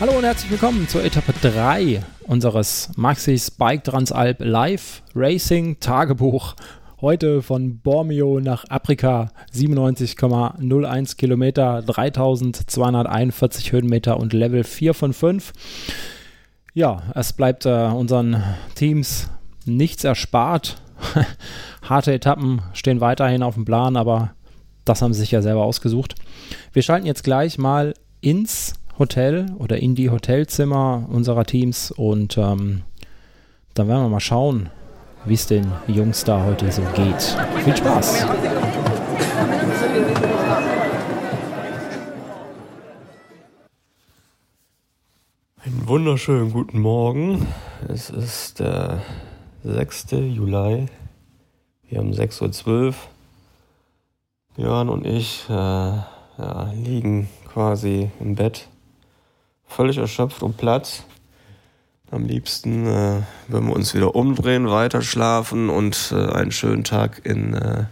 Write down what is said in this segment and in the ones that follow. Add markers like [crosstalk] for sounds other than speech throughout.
Hallo und herzlich willkommen zur Etappe 3 unseres Maxis Bike Transalp Live Racing Tagebuch. Heute von Bormio nach Afrika 97,01 Kilometer, 3241 Höhenmeter und Level 4 von 5. Ja, es bleibt äh, unseren Teams nichts erspart. [laughs] Harte Etappen stehen weiterhin auf dem Plan, aber das haben sie sich ja selber ausgesucht. Wir schalten jetzt gleich mal ins Hotel oder in die Hotelzimmer unserer Teams und ähm, dann werden wir mal schauen, wie es den Jungs da heute so geht. Viel Spaß! Einen wunderschönen guten Morgen. Es ist der 6. Juli. Wir haben 6.12 Uhr. Björn und ich äh, ja, liegen quasi im Bett völlig erschöpft und platt. Am liebsten äh, würden wir uns wieder umdrehen, weiter schlafen und äh, einen schönen Tag in äh,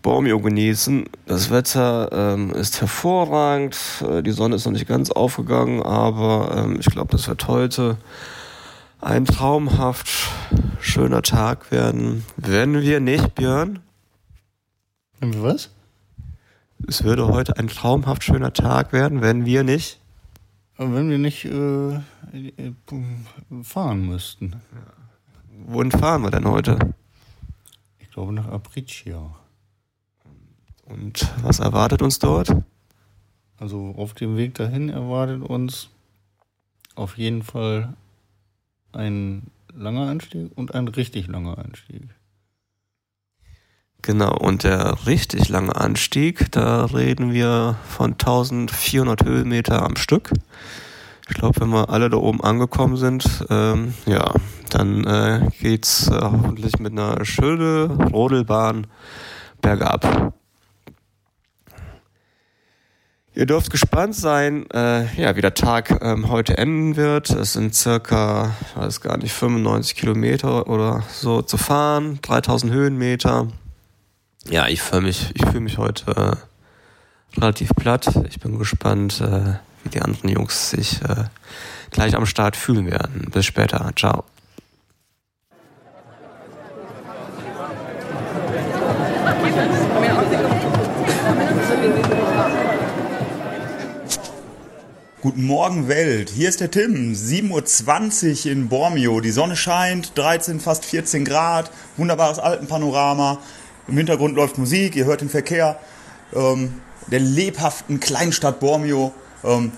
Bormio genießen. Das Wetter ähm, ist hervorragend. Äh, die Sonne ist noch nicht ganz aufgegangen, aber ähm, ich glaube, das wird heute ein traumhaft schöner Tag werden. Wenn wir nicht, Björn? Wenn wir was? Es würde heute ein traumhaft schöner Tag werden, wenn wir nicht wenn wir nicht äh, fahren müssten. Wohin fahren wir denn heute? Ich glaube nach Apricia. Und was erwartet uns dort? Also auf dem Weg dahin erwartet uns auf jeden Fall ein langer Anstieg und ein richtig langer Anstieg. Genau, und der richtig lange Anstieg, da reden wir von 1400 Höhenmeter am Stück. Ich glaube, wenn wir alle da oben angekommen sind, ähm, ja, dann äh, geht's äh, hoffentlich mit einer schönen Rodelbahn bergab. Ihr dürft gespannt sein, äh, ja, wie der Tag ähm, heute enden wird. Es sind circa, ich weiß gar nicht, 95 Kilometer oder so zu fahren, 3000 Höhenmeter. Ja, ich fühle mich, ich fühle mich heute äh, relativ platt. Ich bin gespannt, äh, wie die anderen Jungs sich äh, gleich am Start fühlen werden. Bis später. Ciao. Guten Morgen Welt, hier ist der Tim, 7.20 Uhr in Bormio. Die Sonne scheint, 13, fast 14 Grad, wunderbares Alpenpanorama. Im Hintergrund läuft Musik, ihr hört den Verkehr. Ähm, der lebhaften Kleinstadt Bormio. Ähm,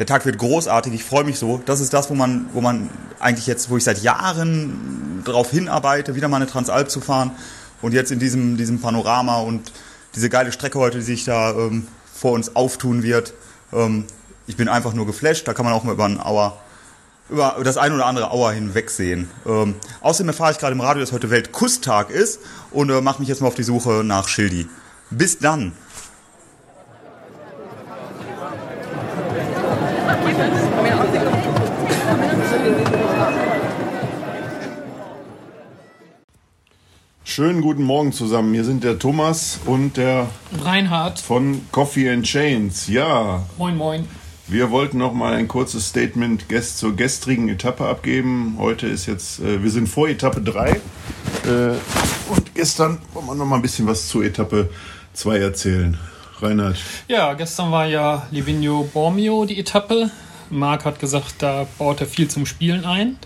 der Tag wird großartig, ich freue mich so. Das ist das, wo man, wo man eigentlich jetzt, wo ich seit Jahren darauf hinarbeite, wieder mal eine Transalp zu fahren. Und jetzt in diesem, diesem Panorama und diese geile Strecke heute, die sich da ähm, vor uns auftun wird. Ähm, ich bin einfach nur geflasht. Da kann man auch mal über einen Auer über das ein oder andere Auer hinwegsehen. Ähm, außerdem erfahre ich gerade im Radio, dass heute Weltkusstag ist und äh, mache mich jetzt mal auf die Suche nach Schildi. Bis dann! Schönen guten Morgen zusammen. Hier sind der Thomas und der Reinhard von Coffee and Chains. Ja. Moin, moin. Wir wollten noch mal ein kurzes Statement zur gestrigen Etappe abgeben. Heute ist jetzt, äh, wir sind vor Etappe 3. Äh, und gestern wollen wir noch mal ein bisschen was zu Etappe 2 erzählen. Reinhard. Ja, gestern war ja Livigno Bormio die Etappe. Marc hat gesagt, da baut er viel zum Spielen ein.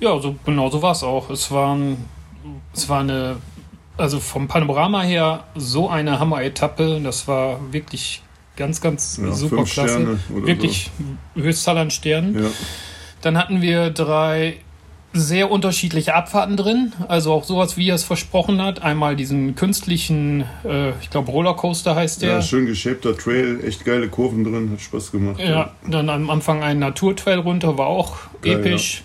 Ja, so, genau so war es auch. Es, waren, es war eine, also vom Panorama her, so eine Hammer-Etappe. Das war wirklich Ganz, ganz ja, super klasse. Wirklich so. Höchstzahl an Sternen. Ja. Dann hatten wir drei sehr unterschiedliche Abfahrten drin. Also auch sowas, wie er es versprochen hat. Einmal diesen künstlichen, äh, ich glaube Rollercoaster heißt der. Ja, schön geschäbter Trail, echt geile Kurven drin, hat Spaß gemacht. Ja, ja. dann am Anfang ein Naturtrail runter, war auch Geil, episch.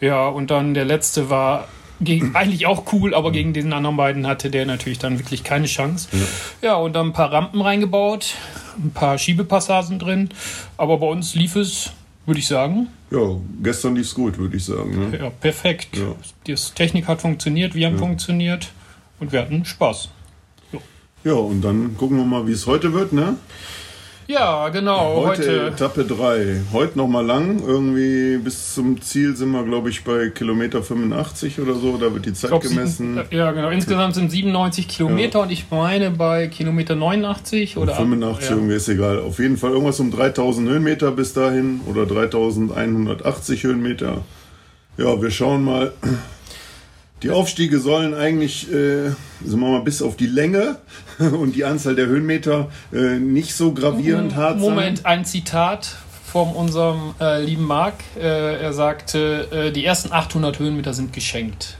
Ja. ja, und dann der letzte war gegen, [laughs] eigentlich auch cool, aber gegen diesen anderen beiden hatte der natürlich dann wirklich keine Chance. Ja, ja und dann ein paar Rampen reingebaut, ein paar Schiebepassagen drin, aber bei uns lief es, würde ich sagen. Ja, gestern lief es gut, würde ich sagen. Ne? Ja, perfekt. Ja. Die Technik hat funktioniert, wir haben ja. funktioniert und wir hatten Spaß. Ja. ja, und dann gucken wir mal, wie es heute wird, ne? Ja, genau. Heute, Heute, Etappe 3. Heute nochmal lang. Irgendwie bis zum Ziel sind wir, glaube ich, bei Kilometer 85 oder so. Da wird die Zeit glaub, gemessen. sieben- ja, genau. Insgesamt sind 97 Kilometer und ich meine bei Kilometer 89 oder 85 ja. irgendwie ist egal. Auf jeden Fall irgendwas um 3000 Höhenmeter bis dahin oder 3180 Höhenmeter. Ja, wir schauen mal. Die Aufstiege sollen eigentlich, äh, sagen wir mal, bis auf die Länge [laughs] und die Anzahl der Höhenmeter äh, nicht so gravierend hart sein. Moment, ein Zitat von unserem äh, lieben Marc. Äh, er sagte, äh, die ersten 800 Höhenmeter sind geschenkt.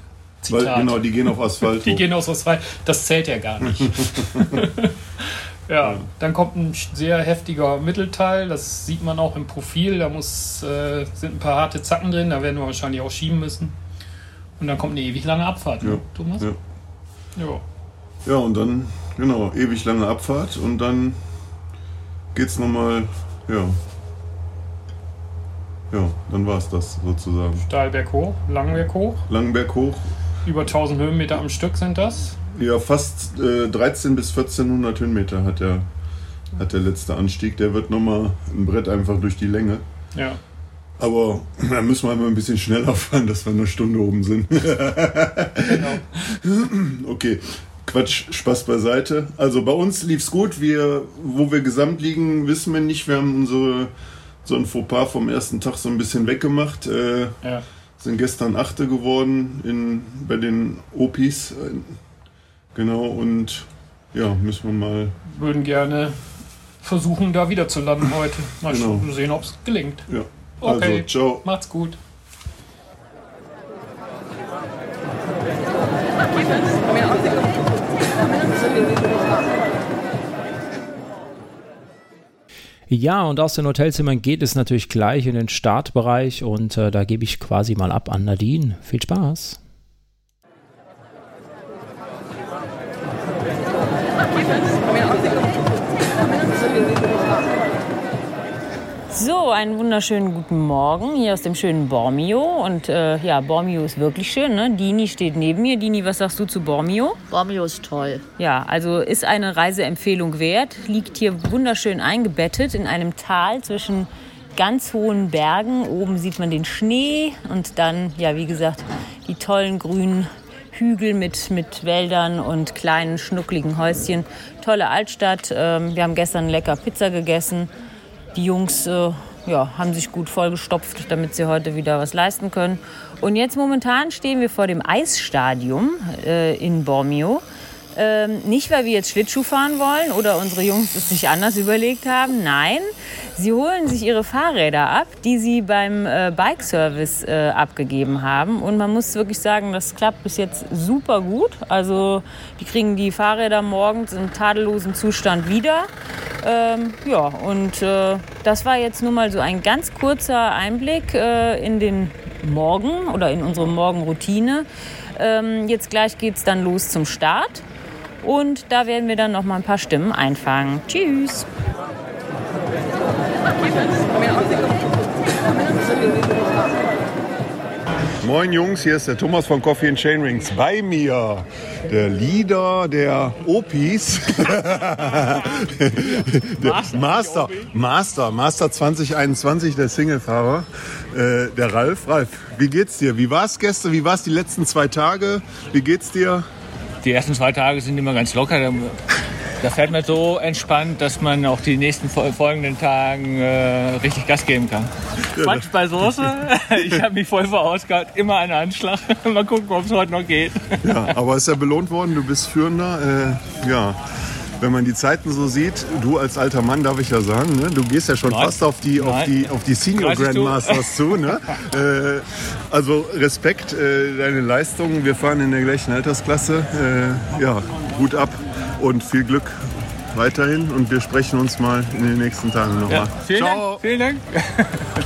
Weil, Zitat. genau, die gehen auf Asphalt. [laughs] Die gehen aus frei. Das zählt ja gar nicht. [laughs] ja, dann kommt ein sehr heftiger Mittelteil. Das sieht man auch im Profil. Da muss, äh, sind ein paar harte Zacken drin. Da werden wir wahrscheinlich auch schieben müssen. Und dann kommt eine ewig lange Abfahrt, ne, Ja. Thomas? Ja. Ja. Ja, und dann, genau, ewig lange Abfahrt und dann geht's nochmal, ja. Ja, dann war's das sozusagen. Steilberg hoch, Langberg hoch. Langenberg hoch, Über 1000 Höhenmeter am Stück sind das. ja, fast äh, 13 bis 1400 Höhenmeter hat der, hat der letzte Anstieg. Der wird nochmal ein Brett einfach durch die Länge. Ja. Aber [clears throat] da müssen wir mal ein bisschen schneller fahren, dass wir eine Stunde oben sind. [clears throat] okay, Quatsch, Spaß beiseite. Also bei uns lief's gut. Wir, wo wir gesamt liegen, wissen wir nicht. Wir haben unsere so ein Fauxpas vom ersten Tag so ein bisschen weggemacht. Äh, Ja. sind gestern Achte geworden in, bei den Opis. Genau, und ja, müssen wir mal. Würden gerne versuchen, da wieder zu landen heute. Mal Genau. sehen, ob es gelingt. Ja. Also, Okay. ciao. Macht's gut. Ja, und aus den Hotelzimmern geht es natürlich gleich in den Startbereich und äh, da gebe ich quasi mal ab an Nadine. Viel Spaß. So, einen wunderschönen guten Morgen hier aus dem schönen Bormio. Und äh, ja, Bormio ist wirklich schön. Ne? Dini steht neben mir. Dini, was sagst du zu Bormio? Bormio ist toll. Ja, also ist eine Reiseempfehlung wert. Liegt hier wunderschön eingebettet in einem Tal zwischen ganz hohen Bergen. Oben sieht man den Schnee und dann, ja, wie gesagt, die tollen grünen Hügel mit, mit Wäldern und kleinen schnuckligen Häuschen. Tolle Altstadt. Ähm, wir haben gestern lecker Pizza gegessen. Die Jungs äh, ja, haben sich gut vollgestopft, damit sie heute wieder was leisten können. Und jetzt momentan stehen wir vor dem Eisstadium äh, in Bormio. Ähm, nicht, weil wir jetzt Schlittschuh fahren wollen oder unsere Jungs es sich anders überlegt haben. Nein, sie holen sich ihre Fahrräder ab, die sie beim äh, Bike-Service äh, abgegeben haben. Und man muss wirklich sagen, das klappt bis jetzt super gut. Also die kriegen die Fahrräder morgens im tadellosen Zustand wieder. Ähm, ja, und äh, das war jetzt nur mal so ein ganz kurzer Einblick äh, in den Morgen oder in unsere Morgenroutine. Ähm, jetzt gleich geht es dann los zum Start. Und da werden wir dann noch mal ein paar Stimmen einfangen. Tschüss! Moin Jungs, hier ist der Thomas von Coffee and Chainrings. Bei mir der Leader der Opis. [laughs] der Master, Master, Master 2021, der Singlefahrer. Äh, der Ralf. Ralf, wie geht's dir? Wie war's gestern? Wie war's die letzten zwei Tage? Wie geht's dir? Die ersten zwei Tage sind immer ganz locker. Da, da fährt man so entspannt, dass man auch die nächsten fol- folgenden Tagen äh, richtig Gas geben kann. Quatsch bei Soße. [laughs] Ich habe mich voll verausgabt. Immer ein Anschlag. [laughs] Mal gucken, ob es heute noch geht. Ja, aber ist ja belohnt worden, du bist Führender. Äh, ja, wenn man die Zeiten so sieht, du als alter Mann darf ich ja sagen, ne? du gehst ja schon Nein. fast auf die, auf Nein. die, auf die Senior 30 du. Grandmasters zu. Ne? [laughs] äh, also Respekt, äh, deine Leistungen. Wir fahren in der gleichen Altersklasse. Äh, ja, Hut ab und viel Glück weiterhin. Und wir sprechen uns mal in den nächsten Tagen nochmal. Ja, vielen Ciao. Dank. Vielen Dank.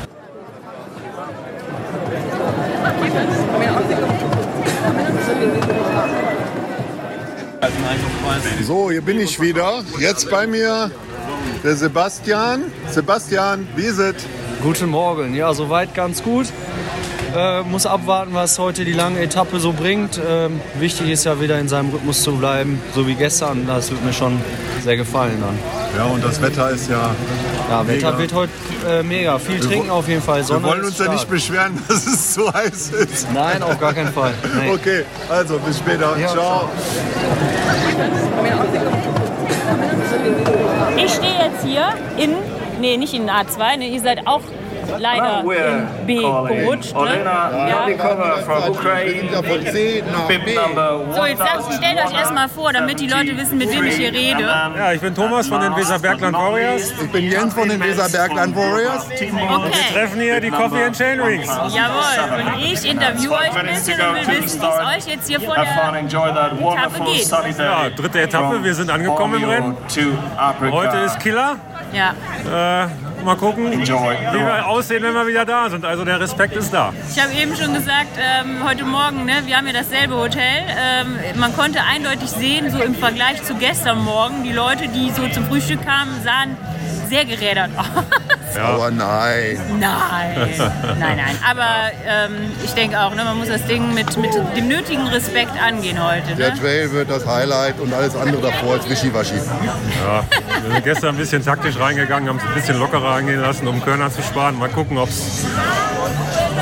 [laughs] So, hier bin ich wieder. Jetzt bei mir der Sebastian. Sebastian, wie ist es? Guten Morgen. Ja, soweit ganz gut. Äh, muss abwarten, was heute die lange Etappe so bringt. Ähm, wichtig ist ja wieder in seinem Rhythmus zu bleiben, so wie gestern. Das wird mir schon sehr gefallen dann. Ja, und das Wetter ist ja. Ja, Wetter wird heute äh, mega. Viel trinken auf jeden Fall. Sonne Wir wollen uns ja nicht beschweren, [laughs] dass es so heiß ist. Nein, auf gar keinen Fall. Nee. Okay, also bis später. Ja, Ciao. Ich stehe jetzt hier in, nee, nicht in A2, ne, ihr seid auch leider in B gerutscht. Ne? Ja. So, jetzt stellt euch erstmal vor, damit die Leute wissen, mit wem ich hier rede. Ja, ich bin Thomas von den Weserbergland Warriors. Ich bin Jens von den Weserbergland Warriors. Okay, Treffen hier die Coffee and Chain Rings. jawohl. Und ich interviewe euch ein bisschen und will wissen, wie es euch jetzt hier vor der Etappe geht. Ja, dritte Etappe, wir sind angekommen im Rennen. Heute ist Killer. Ja. Äh, mal gucken, wie wir aussehen, wenn wir wieder da sind. Also der Respekt ist da. Ich habe eben schon gesagt, ähm, heute Morgen, ne, wir haben ja dasselbe Hotel. Ähm, man konnte eindeutig sehen, so im Vergleich zu gestern Morgen, die Leute, die so zum Frühstück kamen, sahen sehr gerädert aus. [laughs] Aber nein. Nein, [laughs] nein, nein. Aber ähm, ich denke auch, ne, man muss das Ding mit, mit dem nötigen Respekt angehen heute. Der Ne? Trail wird das Highlight und alles andere davor ist Wischiwaschi. Ja, wir sind gestern ein bisschen taktisch reingegangen, haben es ein bisschen lockerer angehen lassen, um Körner zu sparen. Mal gucken, ob es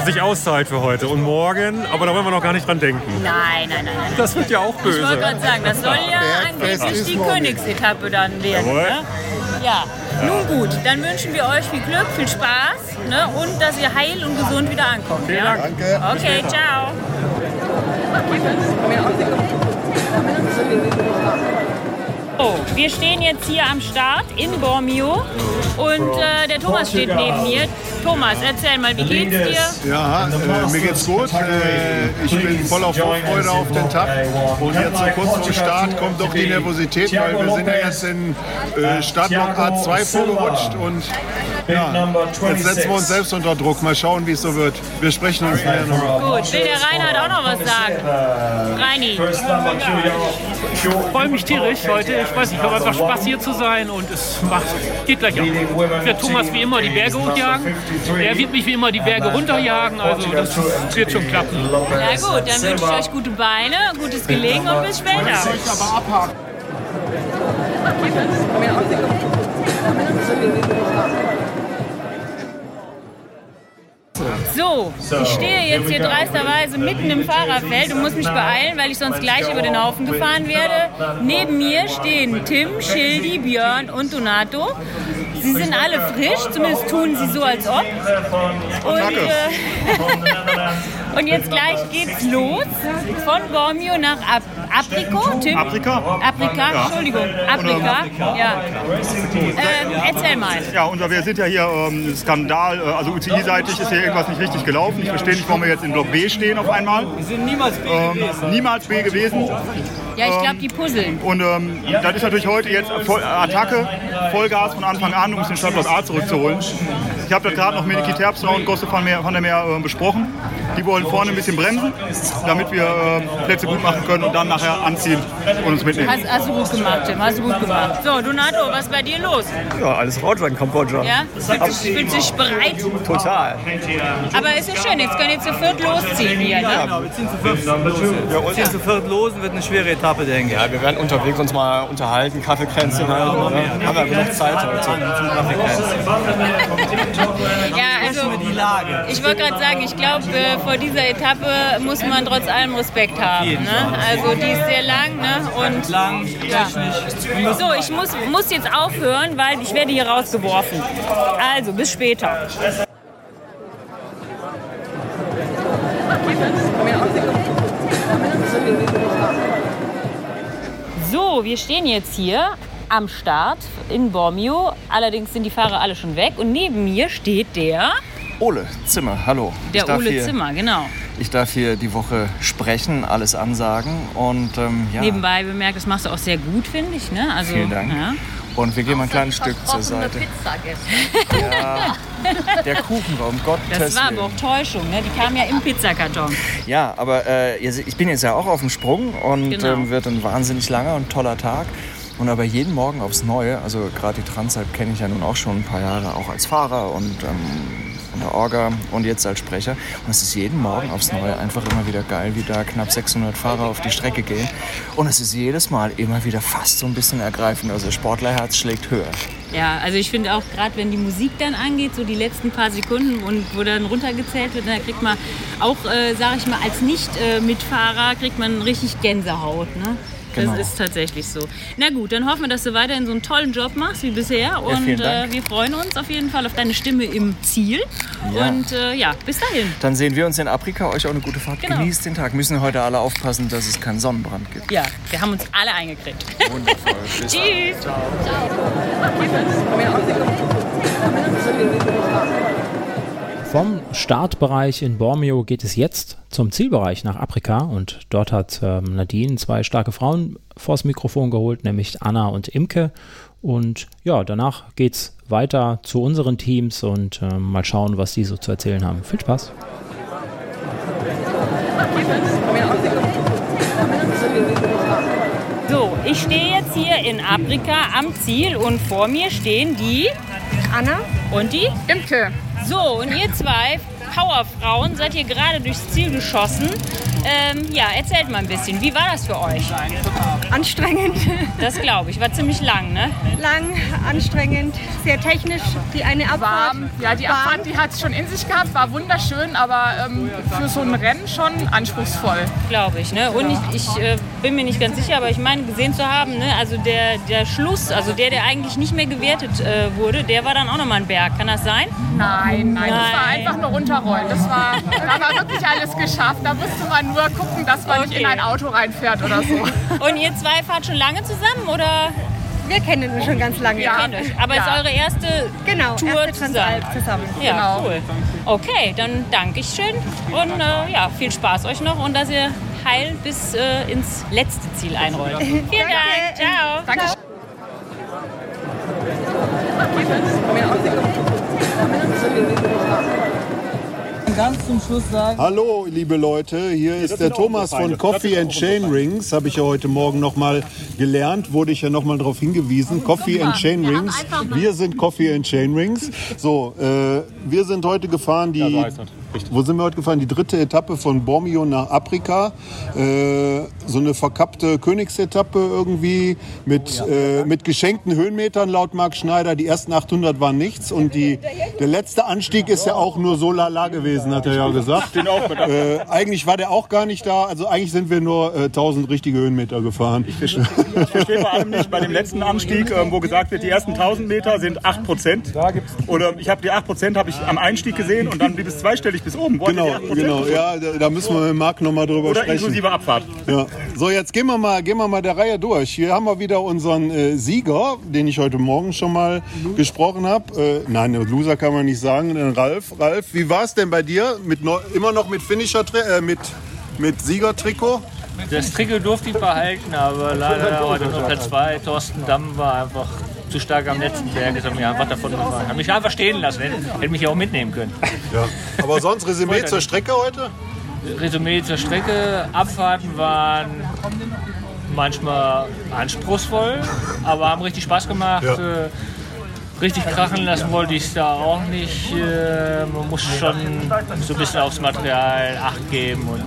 sich auszahlt für heute und morgen. Aber da wollen wir noch gar nicht dran denken. Nein, nein, nein, nein. Das wird ja auch Ich wollte böse. gerade sagen, das soll ja angeblich die. Königsetappe dann werden. Ne? Ja, nun gut, dann wünschen wir euch viel Glück, viel Spaß ne? und dass ihr heil und gesund wieder ankommt. Vielen ja? Dank. Danke. Okay, ciao. Oh, wir stehen jetzt hier am Start in Bormio und äh, der Thomas steht neben mir. Thomas, erzähl mal, wie geht's dir? Ja, äh, mir geht's gut. Äh, ich bin voll auf Vorfreude auf den Tag. Und jetzt so kurz vor Start kommt doch die Nervosität, weil wir sind ja jetzt in äh, Startblock A2 vorgerutscht und ja, jetzt setzen wir uns selbst unter Druck. Mal schauen, wie es so wird. Wir sprechen uns nachher noch. Gut, will der Reinhard auch noch was sagen? Reini. Ich freue mich tierisch heute. Ich weiß nicht, ich habe einfach Spaß hier zu sein und es macht, geht gleich ab. Ich werde Thomas wie immer die Berge hochjagen. Er wird mich wie immer die Berge runterjagen. Also das wird schon klappen. Na gut, dann wünsche ich euch gute Beine, gutes Gelegen und bis später. So, ich stehe jetzt hier dreisterweise mitten im Fahrerfeld und muss mich beeilen, weil ich sonst gleich über den Haufen gefahren werde. Neben mir stehen Tim, Schildi, Björn und Donato. Sie sind alle frisch, zumindest tun sie so, als ob. Und, äh, [laughs] und jetzt gleich geht's los von Bormio nach Ap Aprico. Tim? Afrika? Aprika, Entschuldigung, Aprika. Ja. Ähm, erzähl mal. Ja, und wir sind ja hier ähm, Skandal, äh, also UCI-seitig ist hier irgendwas nicht richtig gelaufen. Ich verstehe nicht, warum wir jetzt in Block B stehen auf einmal. Wir sind niemals B Ähm, niemals B gewesen. Ja, ich glaube, die puzzeln. Und ähm, das ist natürlich heute jetzt voll, Attacke, Vollgas von Anfang an, um uns den Startplatz A zurückzuholen. Ich habe das gerade noch mit Niki Terpstra und Gosse van, der Meer äh, besprochen. Die wollen vorne ein bisschen bremsen, damit wir äh, Plätze gut machen können und dann nachher anziehen und uns mitnehmen. Hast, hast du gut gemacht, Tim, hast du gut gemacht. So, Donato, was ist bei dir los? Ja, alles in Kambodscha. Ja? Fühlst du dich bereit? Total. Aber ist ja schön, jetzt können jetzt zu viert losziehen hier, ne? Wir ziehen zu viert los. Wir ziehen zu viert los und wird eine schwere Etappe, denke ich. Ja, wir werden unterwegs uns mal unterhalten, Kaffeekränzchen halten. Ne? Haben wir genug Zeit heute. [laughs] Ja, also Die Lage. ich wollte gerade sagen, ich glaube, äh, vor dieser Etappe muss man trotz allem Respekt haben. Ne? Also die ist sehr lang ne? und Lang, Ja. So, ich muss, muss jetzt aufhören, weil ich werde hier rausgeworfen. Also, bis später. So, wir stehen jetzt hier am Start in Bormio. Allerdings sind die Fahrer alle schon weg. Und neben mir steht der, Ole Zimmer, hallo. der Ole hier, Zimmer, genau. Ich darf hier die Woche sprechen, alles ansagen und ähm, ja. Nebenbei bemerkt, das machst du auch sehr gut, finde ich. Ne? Also, Vielen Dank. Ja. Und wir gehen mal ein kleines Stück zur Seite. Ja, der Kuchen war um [laughs] Gottes Das war aber auch Täuschung, ne? die kam ja im Pizzakarton. Ja, aber äh, ich bin jetzt ja auch auf dem Sprung und Genau. ähm, wird ein wahnsinnig langer und toller Tag. Und aber jeden Morgen aufs Neue, also gerade die Transalp kenne ich ja nun auch schon ein paar Jahre, auch als Fahrer und ähm, von der Orga und jetzt als Sprecher. Und es ist jeden Morgen aufs Neue einfach immer wieder geil, wie da knapp 600 Fahrer auf die Strecke gehen. Und es ist jedes Mal immer wieder fast so ein bisschen ergreifend. Also Sportlerherz schlägt höher. Ja, also ich finde auch gerade, wenn die Musik dann angeht, so die letzten paar Sekunden und wo dann runtergezählt wird, da kriegt man auch, äh, sage ich mal, als Nicht-Mitfahrer kriegt man richtig Gänsehaut. Ne? Genau. Das ist tatsächlich so. Na gut, dann hoffen wir, dass du weiterhin so einen tollen Job machst wie bisher. Und Dank. äh, wir freuen uns auf jeden Fall auf deine Stimme im Ziel. Ja. Und äh, ja, bis dahin. Dann sehen wir uns in Afrika. Euch auch eine gute Fahrt. Genau. Genießt den Tag. Müssen heute alle aufpassen, dass es keinen Sonnenbrand gibt. Ja, wir haben uns alle eingekriegt. Wundervoll. [laughs] Bis dann. Tschüss. Vom Startbereich in Bormio geht es jetzt zum Zielbereich nach Afrika und dort hat ähm, Nadine zwei starke Frauen vors Mikrofon geholt, nämlich Anna und Imke. Und ja, danach geht's weiter zu unseren Teams und ähm, mal schauen, was die so zu erzählen haben. Viel Spaß! So, ich stehe jetzt hier in Afrika am Ziel und vor mir stehen die Anna und die Imke. So, und ihr zwei Powerfrauen seid hier gerade durchs Ziel geschossen. Ähm, ja, erzählt mal ein bisschen, wie war das für euch? Anstrengend. Das glaube ich, war ziemlich lang, ne? Lang, anstrengend, sehr technisch. Die eine Abfahrt. Warm. Ja, die Abfahrt, die hat es schon in sich gehabt, war wunderschön, aber ähm, für so ein Rennen schon anspruchsvoll. Glaube ich, ne? Und ich, ich äh, bin mir nicht ganz sicher, aber ich meine gesehen zu haben, ne? Also der, der Schluss, also der, der eigentlich nicht mehr gewertet äh, wurde, der war dann auch nochmal ein Berg. Kann das sein? Nein, nein, das war Nein. einfach nur runterrollen. Das war, da war wirklich alles geschafft. Da musste man nur gucken, dass man nicht in ein Auto reinfährt oder so. [laughs] Und ihr zwei fahrt schon lange zusammen oder? Wir kennen uns schon ganz lange. Euch. Aber Ja. ist eure erste Genau, Tour erste zusammen? Zusammen. Ja, Genau. cool. Okay, dann danke ich schön und äh, ja, viel Spaß euch noch und dass ihr heil bis äh, ins letzte Ziel einrollt. Vielen Dank. Ciao. Danke. Ganz zum Schluss sagen. Hallo, liebe Leute, hier ist der Thomas von Coffee and Chain Rings. Habe ich ja heute Morgen noch mal gelernt, wurde ich ja noch mal darauf hingewiesen. Coffee and Chain Rings. Wir sind Coffee and Chain Rings. So, äh, wir sind heute gefahren die. Wo sind wir heute gefahren? Die dritte Etappe von Bormio nach Afrika. Äh, so eine verkappte Königsetappe irgendwie mit, äh, mit geschenkten Höhenmetern laut Marc Schneider. Die ersten 800 waren nichts und die, der letzte Anstieg ist ja auch nur so lala gewesen, hat er ja gesagt. Äh, eigentlich war der auch gar nicht da. Also eigentlich sind wir nur äh, 1000 richtige Höhenmeter gefahren. Ich verstehe vor allem nicht bei dem letzten Anstieg, ähm, wo gesagt wird, die ersten 1000 Meter sind 8 Prozent. Oder ich habe die 8 Prozent habe ich am Einstieg gesehen und dann blieb es zweistellig bis oben. Wo hat Genau, ihr die 8%? genau. Ja, da, da müssen wir mit Marc nochmal drüber Oder sprechen. inklusive Abfahrt. Ja. So, jetzt gehen wir mal, gehen wir mal der Reihe durch. Hier haben wir wieder unseren äh, Sieger, den ich heute Morgen schon mal gesprochen habe. Äh, nein, Loser kann man nicht sagen. Den Ralf, Ralf, wie war es denn bei dir? Mit neu, immer noch mit Finisher, äh, mit mit Siegertrikot? Das Trikot durfte ich behalten, aber leider [laughs] heute nur Platz 2. Thorsten Damm war einfach zu stark am letzten Berg, ist er mir einfach davon gefahren. Hat mich einfach stehen lassen, hätte, mich ja auch mitnehmen können. Ja. Aber sonst Resümee zur. Strecke heute? Resümee zur Strecke. Abfahrten waren manchmal anspruchsvoll, aber haben richtig Spaß gemacht. Ja. Äh, Richtig krachen lassen wollte ich es da auch nicht. Äh, Man muss schon so ein bisschen aufs Material Acht geben und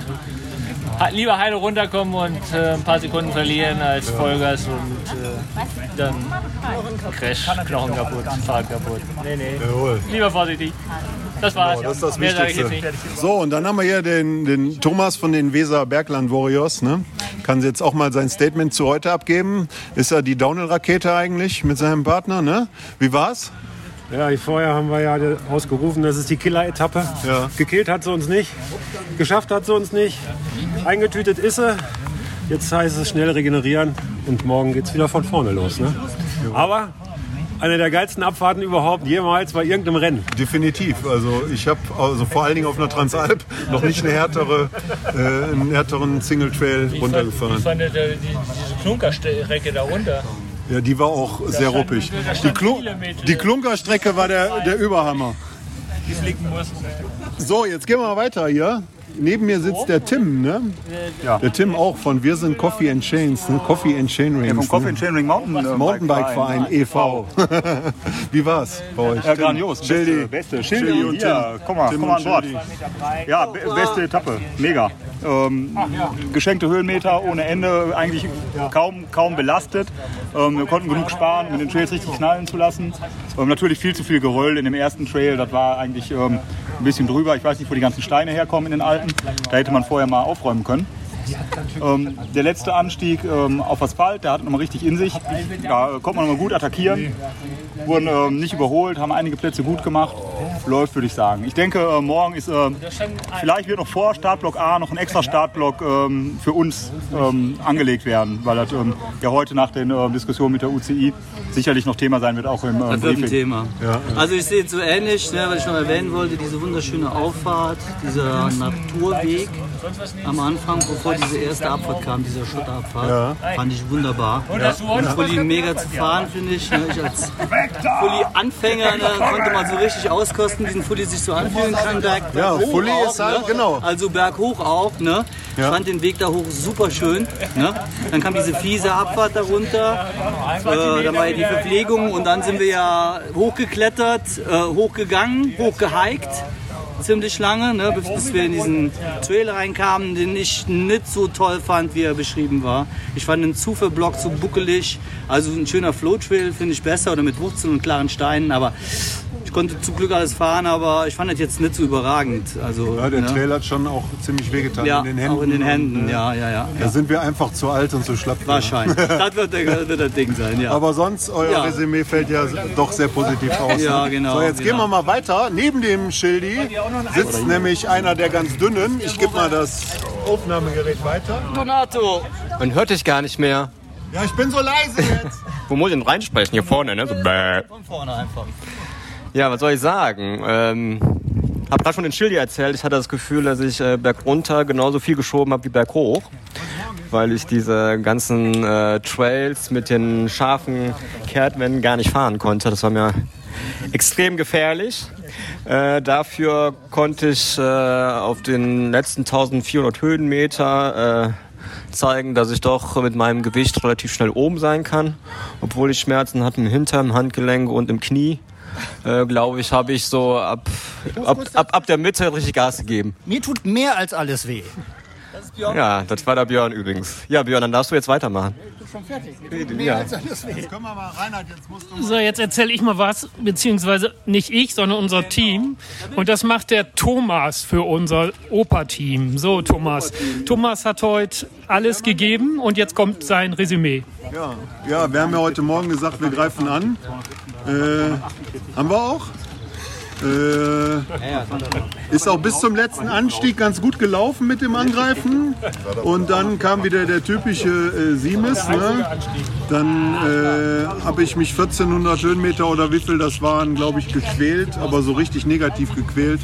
lieber heile runterkommen und äh, ein paar Sekunden verlieren als Vollgas und äh, dann Crash, Knochen kaputt, Fahrrad kaputt. Nee, nee. Jawohl. Lieber vorsichtig. Das war's. Das ist das Mehr sage ich jetzt Wichtigste. nicht. So, und dann haben wir hier den, den Thomas von den Weser Bergland Warriors. Ne? Kann jetzt auch mal sein Statement zu heute abgeben. Ist er die Downhill-Rakete eigentlich mit seinem Partner? Ne? Wie war's? Ja, vorher haben wir ja ausgerufen, das ist die Killer-Etappe. Ja. Gekillt hat sie uns nicht, geschafft hat sie uns nicht, eingetütet ist sie. Jetzt heißt es schnell regenerieren und morgen geht's wieder von vorne los. Ne? Aber eine der geilsten Abfahrten überhaupt jemals bei irgendeinem Rennen. Definitiv. Also ich habe also vor allen Dingen auf einer Transalp noch nicht eine härtere, äh, einen härteren Single Trail Ich runtergefahren. fand äh, die, diese Klunkerstrecke da runter. Ja, die war auch sehr stand- ruppig. da Die, Klu die Klunkerstrecke war der, der Überhammer. So, jetzt gehen wir mal weiter hier. neben mir sitzt der Tim, ne? Ja. Der Tim auch von Wir sind Coffee and Chains, ne? Coffee and Chain Rings. Ja, vom Coffee ne? and Chainring Mountain, äh, Mountainbike Verein e.V. [laughs] Wie war's bei euch? Ja, Tim? grandios. Schildi. Beste. Schildi Schildi und Tim. komm mal, Tim komm mal an Bord. Schildi. Ja, be beste Etappe. Mega. Ähm, geschenkte Höhenmeter ohne Ende, eigentlich kaum, kaum belastet. Ähm, wir konnten genug sparen, um den Trails richtig knallen zu lassen. Ähm, natürlich viel zu viel Geröll in dem ersten Trail. Das war eigentlich ähm, ein bisschen drüber. Ich weiß nicht, wo die ganzen Steine herkommen in den alten. Da hätte man vorher mal aufräumen können. Ähm, der letzte Anstieg ähm, auf Asphalt, der hat nochmal richtig in sich. Da äh, konnte man nochmal gut attackieren. Wurden ähm, nicht überholt, haben einige Plätze gut gemacht. Läuft, würde ich sagen. Ich denke, äh, morgen ist, äh, vielleicht wird noch vor Startblock A noch ein extra Startblock ähm, für uns ähm, angelegt werden, weil das ähm, ja heute nach den äh, Diskussionen mit der UCI sicherlich noch Thema sein wird, auch im äh, Das wird ein Briefing. Thema. Also ich sehe es so ähnlich, ne, was ich noch erwähnen wollte, diese wunderschöne Auffahrt, dieser Naturweg am Anfang, bevor diese erste Abfahrt kam, dieser Schotterabfahrt, Ja. fand ich wunderbar. Ja. Und mega zu fahren, finde ich. Ne, ich als Fully-Anfänger ne, konnte man so richtig auskosten, diesen Fully sich so anfühlen kann. Berg, Ja, Fully auch, ist halt- ne? genau. Also berghoch auch. Ne? Ich Ja. fand den Weg da hoch super schön. Ne? Dann kam diese fiese Abfahrt darunter. Äh, dann war ja die Verpflegung und dann sind wir ja hochgeklettert, äh, hochgegangen, hochgehiked. Ziemlich lange, ne, bis, wir in diesen Trail reinkamen, den ich nicht so toll fand, wie er beschrieben war. Ich fand den zu verblockt, zu buckelig. Also ein schöner Flow-Trail finde ich besser oder mit Wurzeln und klaren Steinen. Aber konnte zum Glück alles fahren, aber ich fand das jetzt nicht so überragend. Also, Ja, der ne? Trail hat schon auch ziemlich wehgetan Ja, in den Händen. auch in den Händen, und, äh, ja, ja, ja. Da sind wir einfach zu alt und zu schlapp. für. Wahrscheinlich. [laughs] das wird, das Ding sein, ja. Aber sonst, euer Ja. Resümee fällt ja doch sehr positiv aus. Ja, ne? genau, So, jetzt gehen genau. wir mal weiter. Neben dem Schildi sitzt nämlich einer der ganz dünnen. Ich gebe mal das Aufnahmegerät weiter. Donato! Man hört dich gar nicht mehr. Ja, ich bin so leise jetzt. [laughs] Wo muss ich denn reinsprechen? Hier vorne, ne? So bäh. Von vorne einfach. Ja, was soll ich sagen? Ähm, hab gerade schon den Schildi erzählt. Ich hatte das Gefühl, dass ich äh, bergunter genauso viel geschoben habe wie berghoch. Weil ich diese ganzen äh, Trails mit den scharfen Kehrtwänden gar nicht fahren konnte. Das war mir extrem gefährlich. Äh, dafür konnte ich äh, auf den letzten 1400 Höhenmeter äh, zeigen, dass ich doch mit meinem Gewicht relativ schnell oben sein kann. Obwohl ich Schmerzen hatte im Hintern, im Handgelenk und im Knie. Äh, Glaube ich, habe ich so ab, ab, ab, ab der Mitte richtig Gas gegeben. Mir tut mehr als alles weh. Ja, das war der Björn übrigens. Ja, Björn, dann darfst du jetzt weitermachen. Schon fertig. Ja. Jetzt können wir mal, Reinhard, jetzt musst du So, jetzt erzähle ich mal was, beziehungsweise nicht ich, sondern unser Team. Und das macht der Thomas für unser Opa-Team. So, Thomas. Thomas hat heute alles gegeben und jetzt kommt sein Resümee. Ja, ja, wir haben ja heute Morgen gesagt, wir greifen an. Äh, haben wir auch. Äh, ist auch bis zum letzten Anstieg ganz gut gelaufen mit dem Angreifen. Und dann kam wieder der typische äh, Siemes. Ne? Dann äh, habe ich mich 1400 Höhenmeter oder wie viel das waren, glaube ich, gequält, aber so richtig negativ gequält.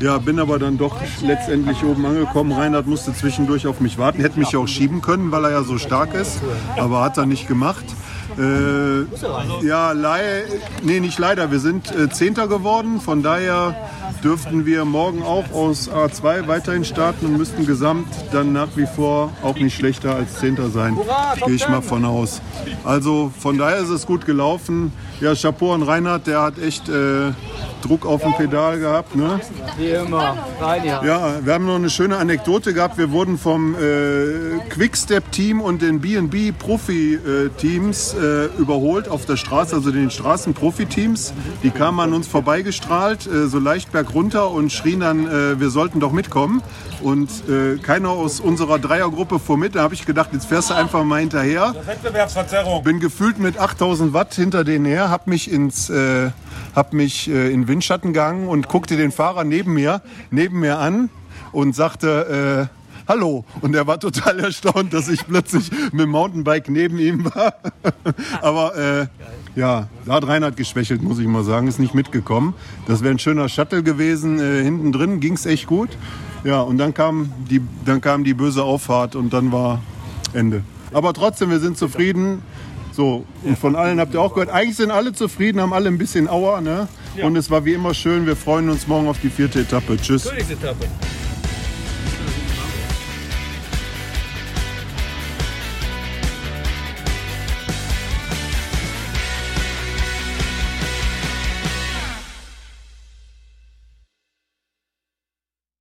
Ja, bin aber dann doch letztendlich oben angekommen. Reinhard musste zwischendurch auf mich warten. Hätte mich ja auch schieben können, weil er ja so stark ist. Aber hat er nicht gemacht. Äh, ja, lei nee, nicht leider. Wir sind äh, Zehnter geworden. Von daher dürften wir morgen auch aus A2 weiterhin starten und müssten gesamt dann nach wie vor auch nicht schlechter als Zehnter sein. Gehe ich mal von aus. Also von daher ist es gut gelaufen. Ja, Chapeau an Reinhard, der hat echt äh, Druck auf dem Pedal gehabt. Ne? Wie immer. Ja, wir haben noch eine schöne Anekdote gehabt. Wir wurden vom äh, Quickstep-Team und den B&B-Profi-Teams äh, überholt auf der Straße, also den Straßen-Profi-Teams. Die kamen an uns vorbeigestrahlt, äh, so leicht bergunter und schrien dann, äh, wir sollten doch mitkommen. Und äh, keiner aus unserer Dreiergruppe fuhr mit. Da habe ich gedacht, jetzt fährst du einfach mal hinterher. Wettbewerbsverzerrung. Bin gefühlt mit 8000 Watt hinter denen her, hab mich ins, äh, hab mich äh, in Windschatten gegangen und guckte den Fahrer neben mir, neben mir an und sagte, äh, Hallo. Und er war total erstaunt, dass ich plötzlich mit dem Mountainbike neben ihm war. [laughs] Aber äh, ja, da hat Reinhard geschwächelt, muss ich mal sagen, ist nicht mitgekommen. Das wäre ein schöner Shuttle gewesen. Äh, hinten drin ging es echt gut. Ja, und dann kam, die, dann kam die böse Auffahrt und dann war Ende. Aber trotzdem, wir sind zufrieden. So, und von allen habt ihr auch gehört, eigentlich sind alle zufrieden, haben alle ein bisschen Auer. Ne? Und es war wie immer schön. Wir freuen uns morgen auf die vierte Etappe. Tschüss. Königsetappe.